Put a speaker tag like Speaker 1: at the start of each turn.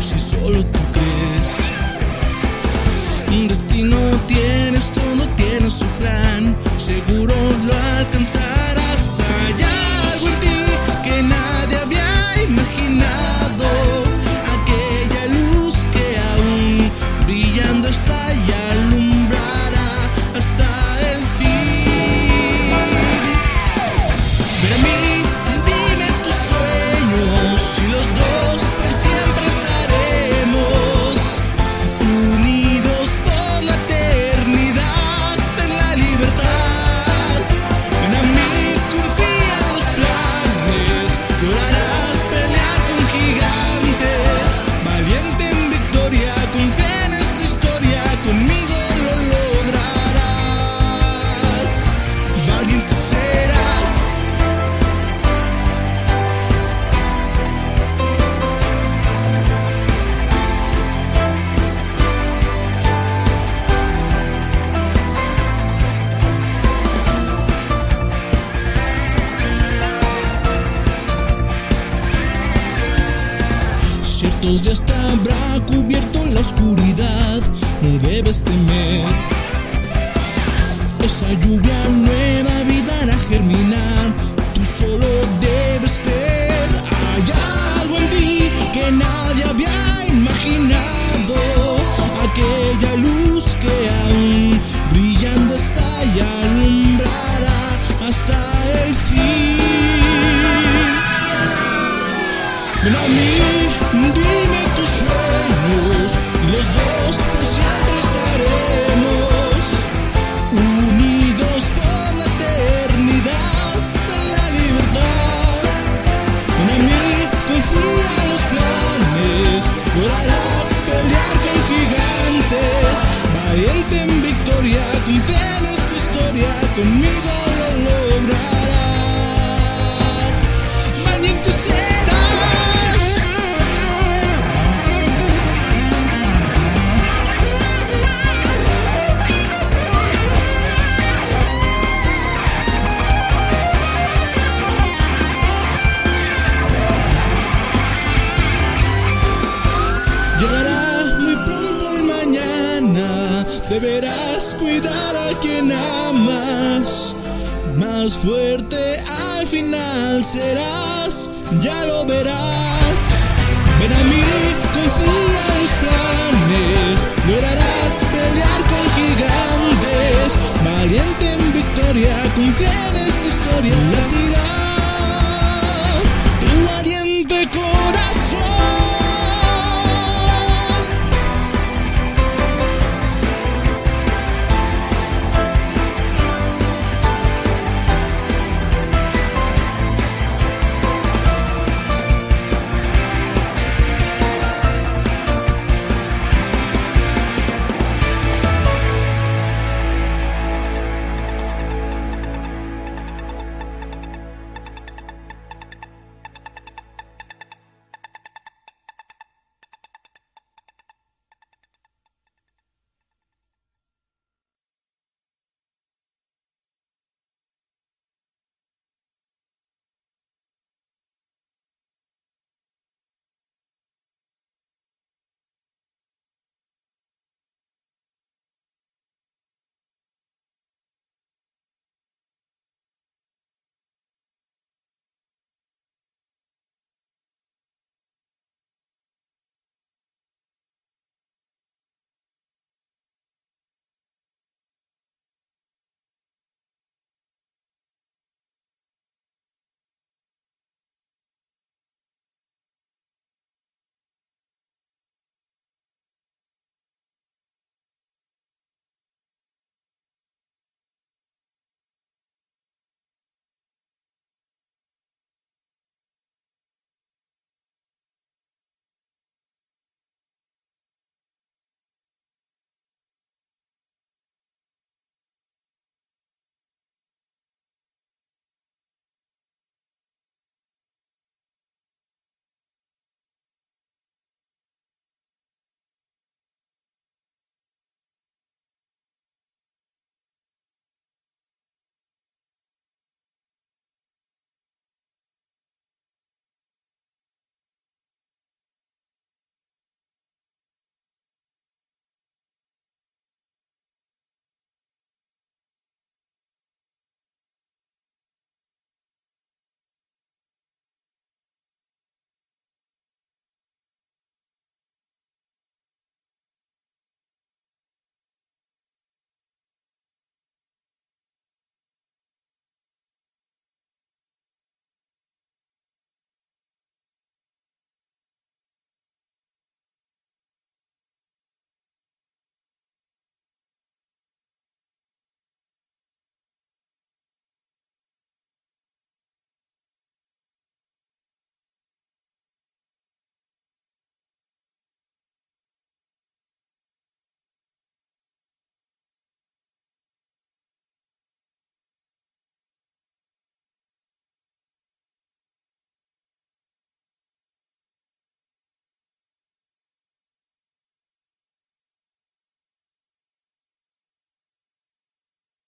Speaker 1: si solo tú crees. Un destino tienes, todo tienes su plan, seguro lo alcanzarás. Ya está habrá cubierto la oscuridad, no debes temer. Esa lluvia nueva vida hará germinar, tú solo debes creer. Hay algo en ti que nadie había imaginado, aquella luz que aún brillando está y alumbrará hasta el fin. Ven a mí, dime tus sueños, los dos por siempre estaremos unidos por la eternidad en la libertad. Ven a mí, confía en los planes, lograrás pelear con gigantes, valiente en victoria, confía en esta historia, conmigo deberás cuidar a quien amas. Más fuerte al final serás, ya lo verás. Ven a mí, confía